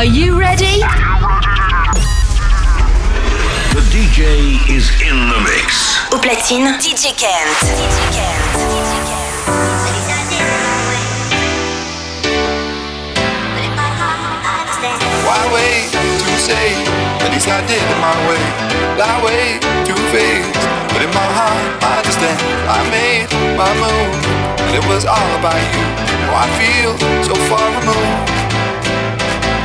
Are you ready? The DJ is in the mix. Au platine, DJ Kent. DJ Kent. Why wait to say? At least I did it my way. Lie way too fast. But in my heart, I understand. I made my move, and it was all about you. Oh, I feel so far removed.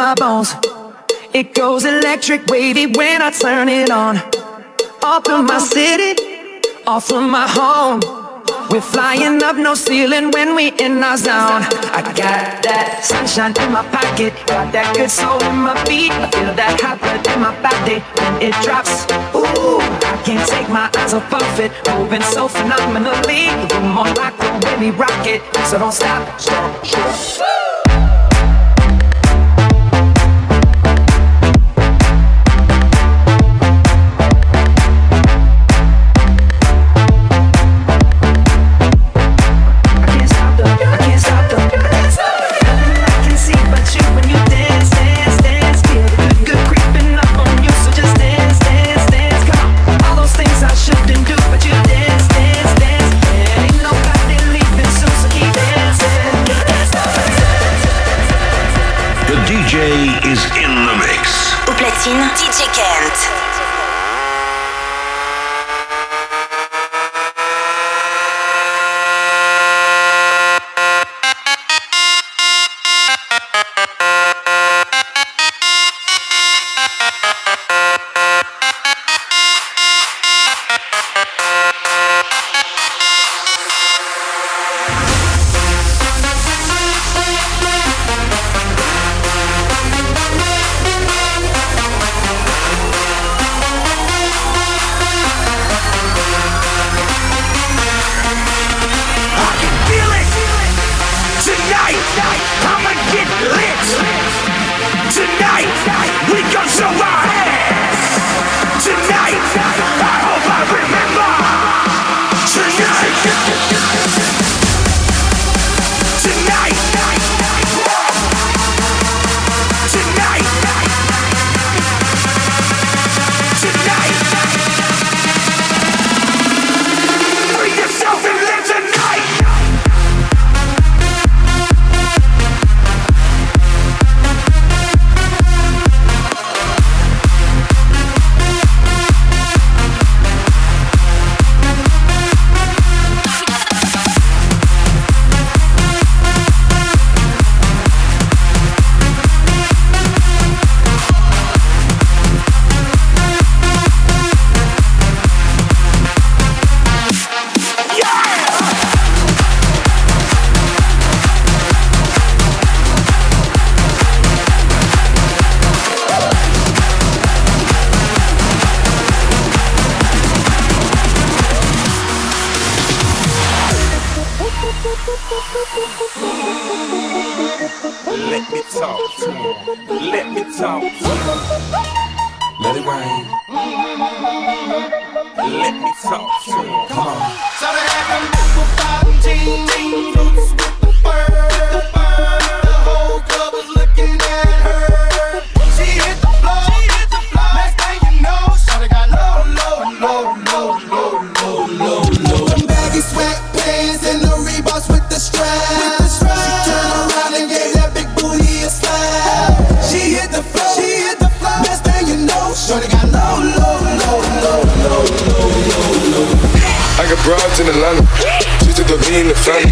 My bones. It goes electric wavy when I turn it on. Off from my city, off from my home. We're flying up no ceiling when we in our zone. I got that sunshine in my pocket, got that good soul in my feet. I feel that hot blood in my body when it drops. Ooh, I can't take my eyes off of it, moving so phenomenally. The room on lock, way we rock it, so don't stop. Stop, stop. Platine, tonight. I'ma get lit tonight. We gon' show in Atlanta. To the lean the family.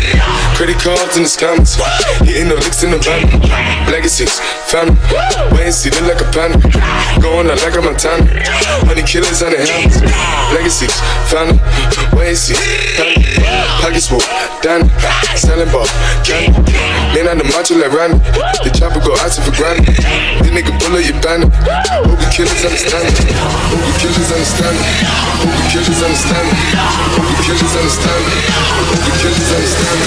Credit cards in the scammers. Hitting the licks in the van. Legacies, family. Wait see, look like a panda. Going out like a Montana. Honey killers on the helmets. Legacies, family. Wait and see, family. Pockets full, Danny. Selling ball, candy. Man on the macho like Randy. The chopper go out for granted. This nigga bullet your bandit. Hope the killers understand it. Hope the killers understand it. Hope the killers understand it. Hope the killers understand it. Hope the killers understand.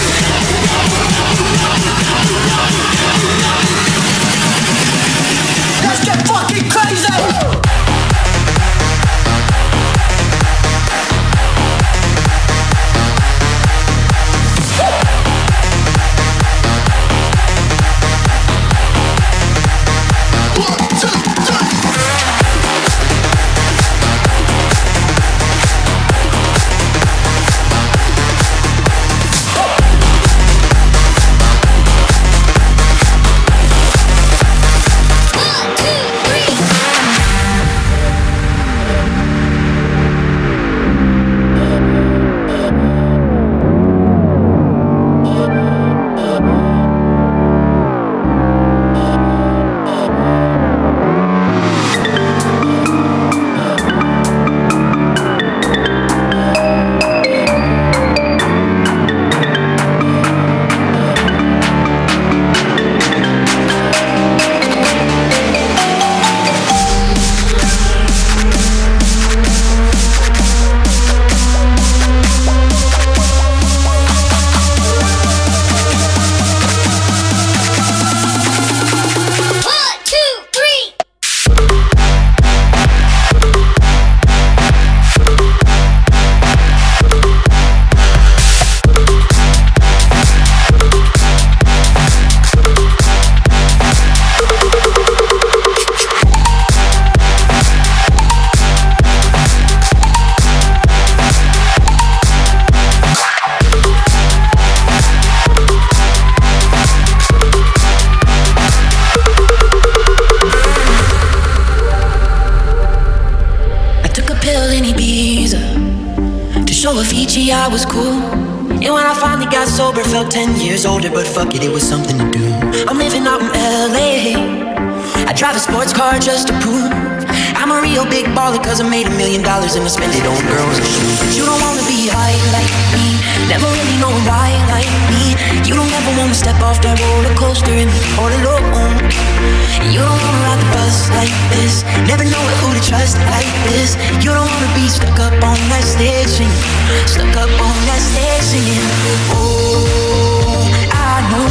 This. You don't wanna be stuck up on that stage singing, stuck up on that stage singing. Oh, I know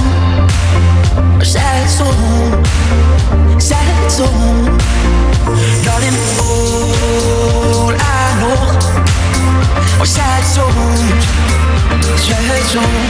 sad soul, sad soul, darling. All I know sad souls, sad souls.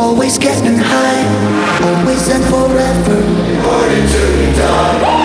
Always getting high, always and forever. Party till die.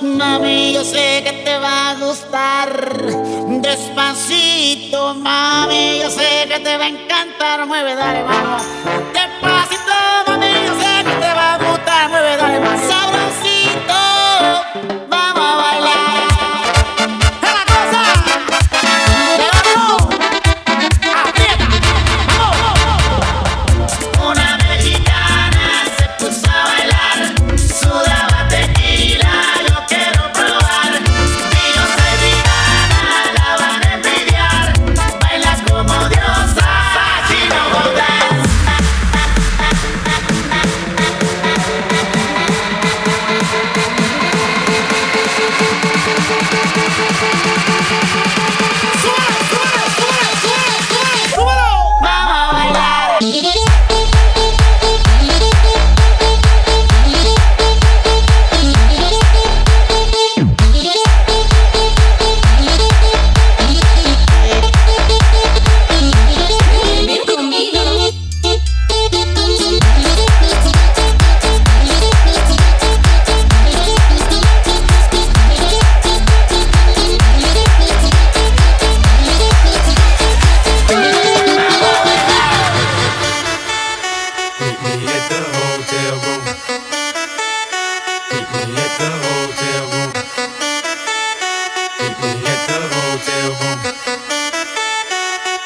Mami, yo sé que te va a gustar. Despacito, mami, yo sé que te va a encantar. Mueve, dale, vamos. Despacito, mami, yo sé que te va a gustar. Mueve, dale, más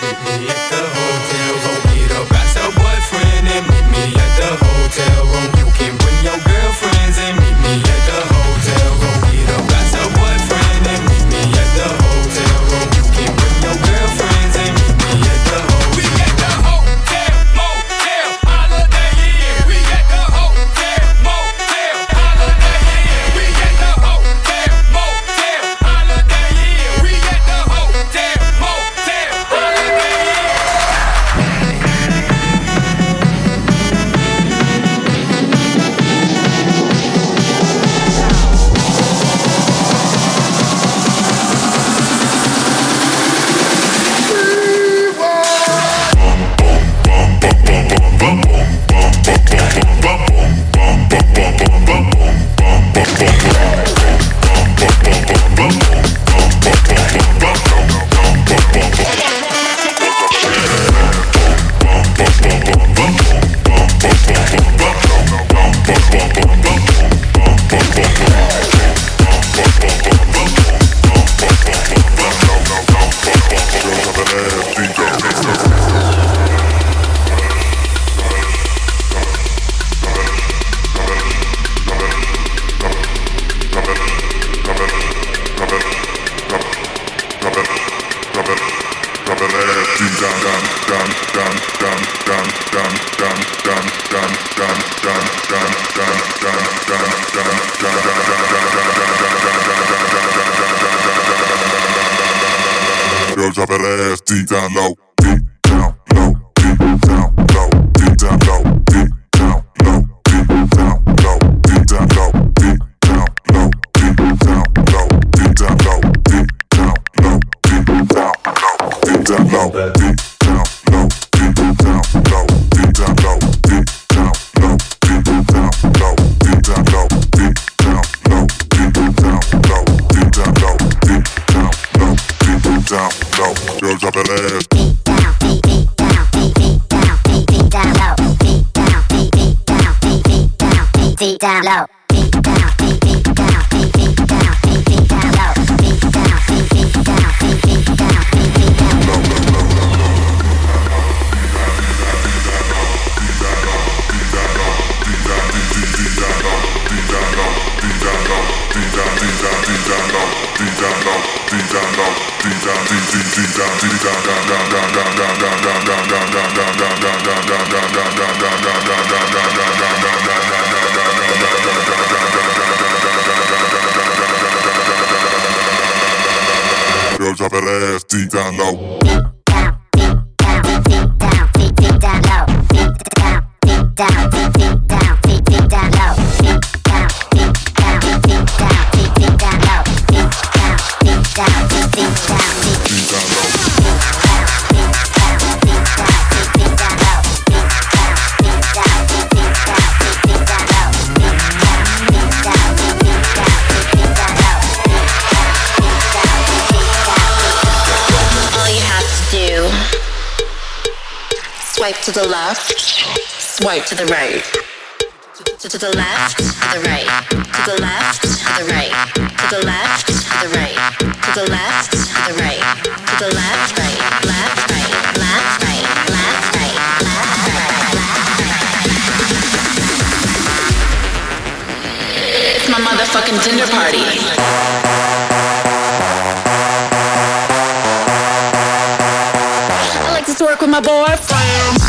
Eita. Yo drop it ass deep down low. Girls up her ass, deep down low. Swipe to the left, swipe to the right. To, to the left, to the right, to the left, to the right, to the left, to the right, to the left, to the right, to the left, right, left, right, left, right, left, right, left, right, left, right. It's my motherfucking Tinder party. With my boyfriend.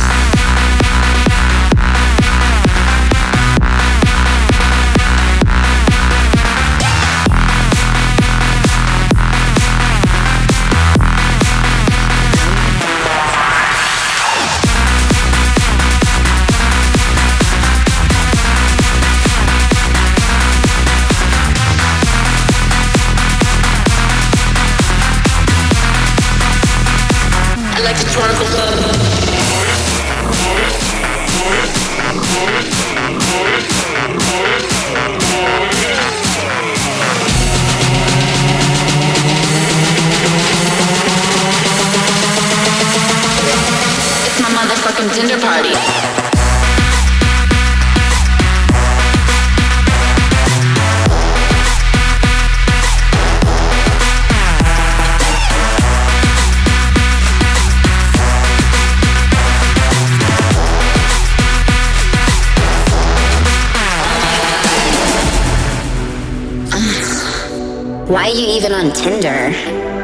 Why are you even on Tinder?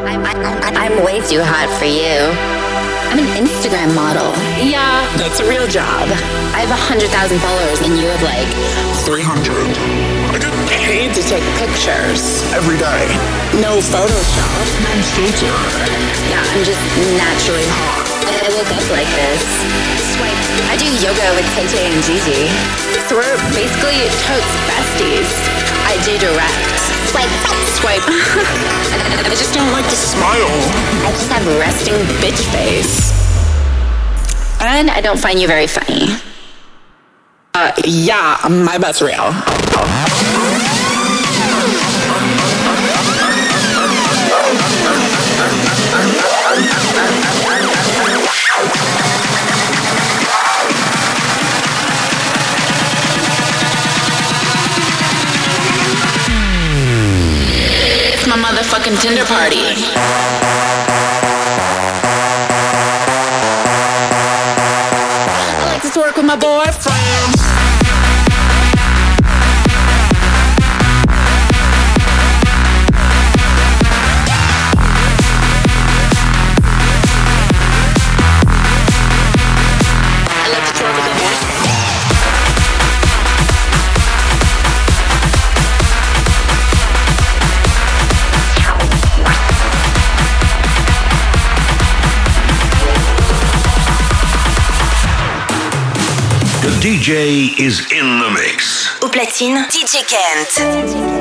I'm, I, I'm way too hot for you. I'm an Instagram model. Yeah, that's a real job. I have 100,000 followers and you have like 300. I get paid to take pictures every day. No Photoshop. No filter. Yeah, I'm just naturally hot. I woke up like this. Swipe. I do yoga with Tay Tay and Gigi. So we're basically totes besties. I do direct. Swipe. Swipe. I just don't like to smile. I just have resting bitch face. And I don't find you very funny. Uh, yeah, my butt's real. fucking Tinder party. my boyfriend DJ is in the mix. Au platine, DJ Kent.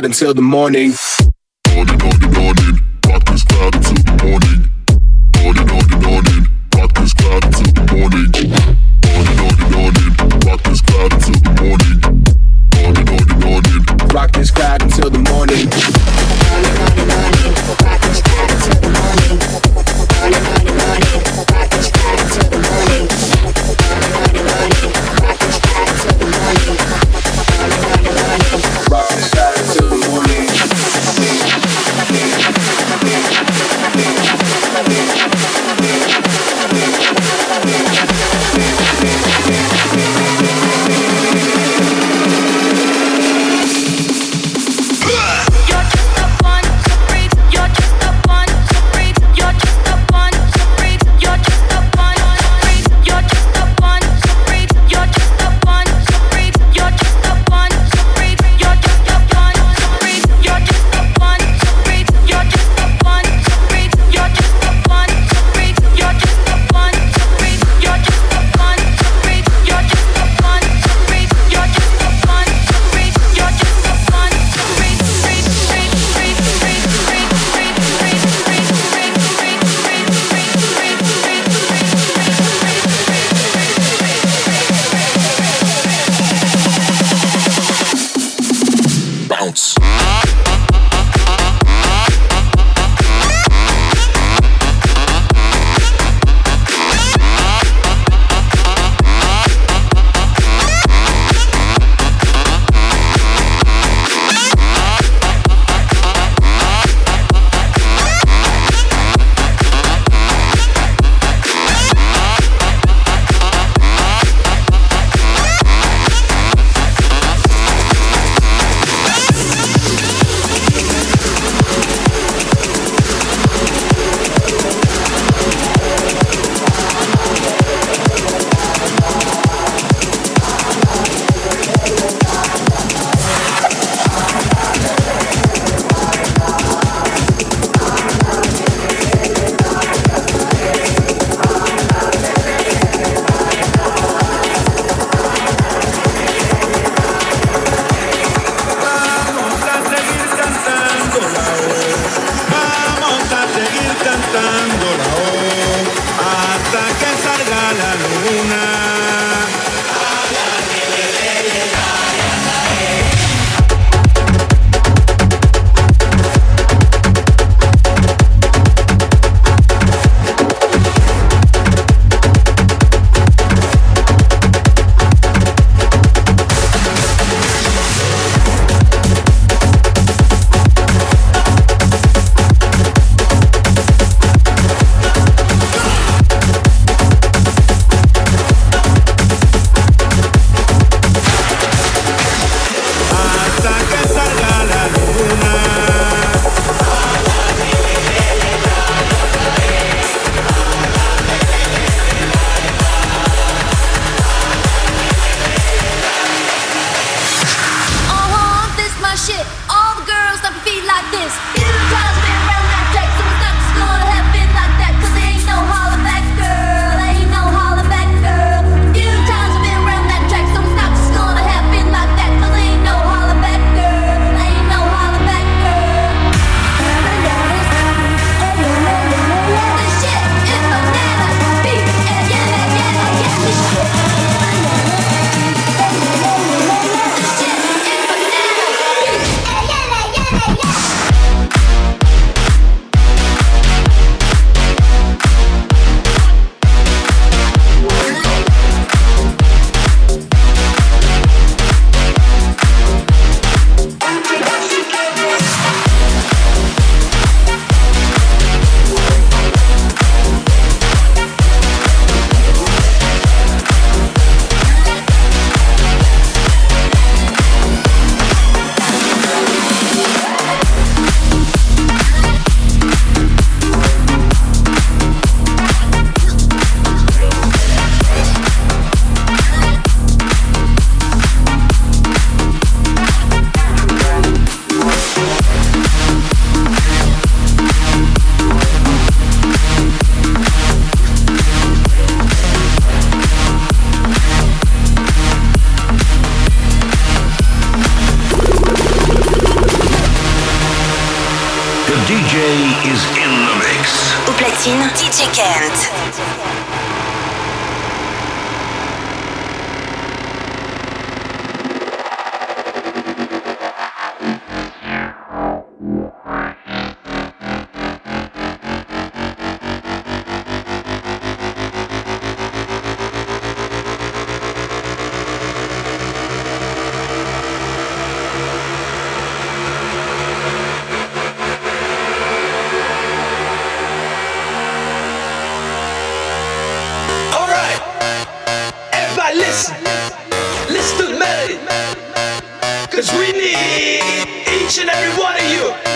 Until the morning. Cause we need each and every one of you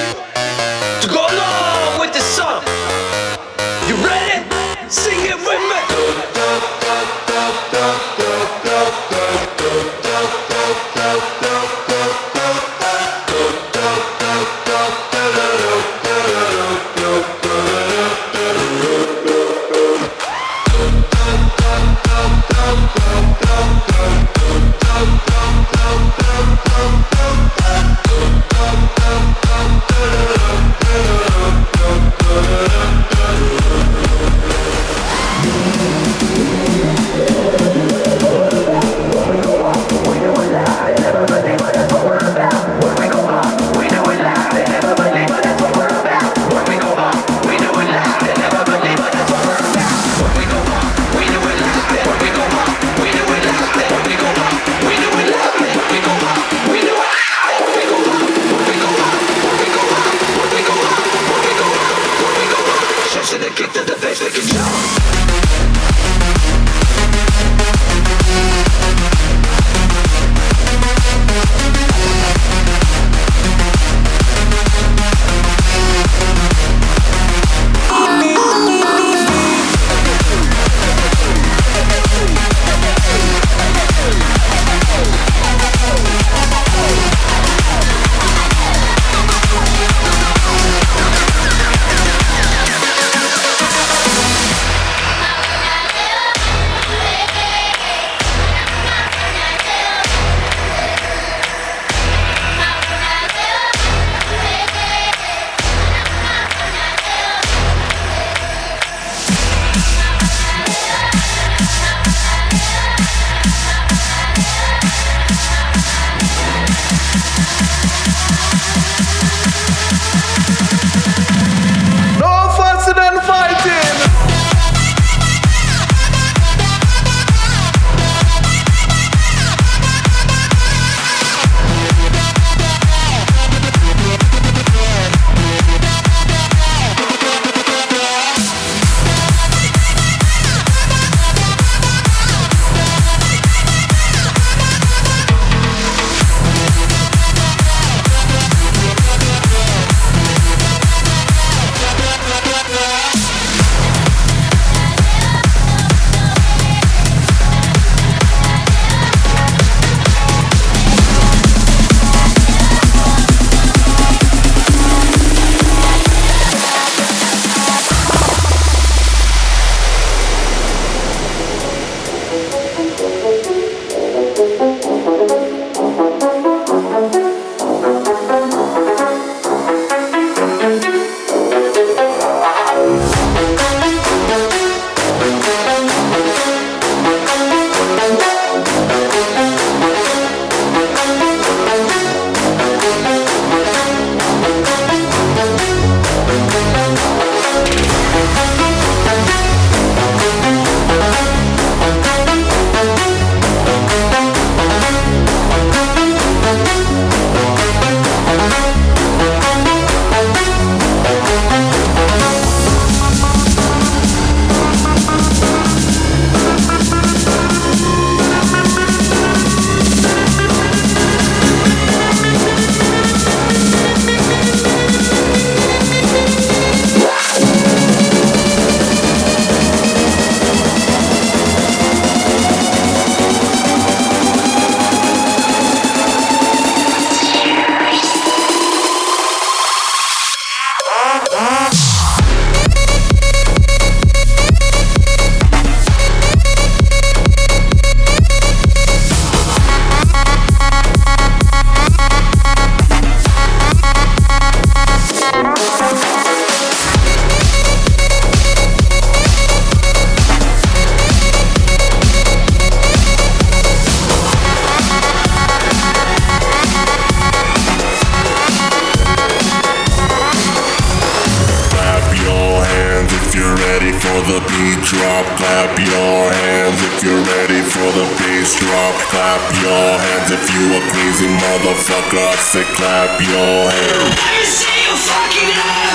the beat drop, clap your hands. If you're ready for the bass drop, clap your hands. If you a crazy motherfucker, I say clap your hands. Let me see your fucking hands.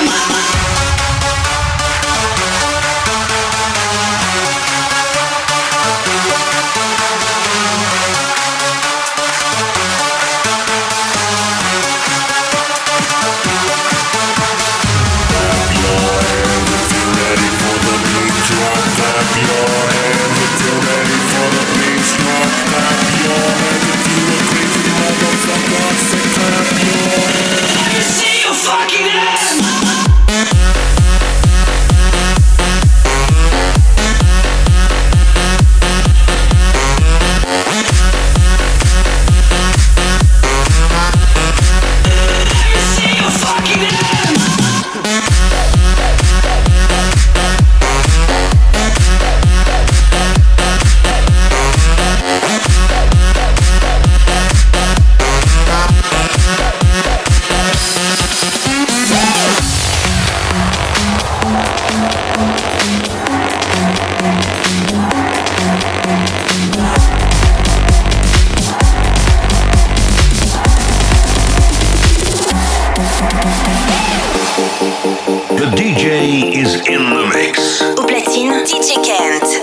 The DJ is in the mix. Au platine, DJ Kent.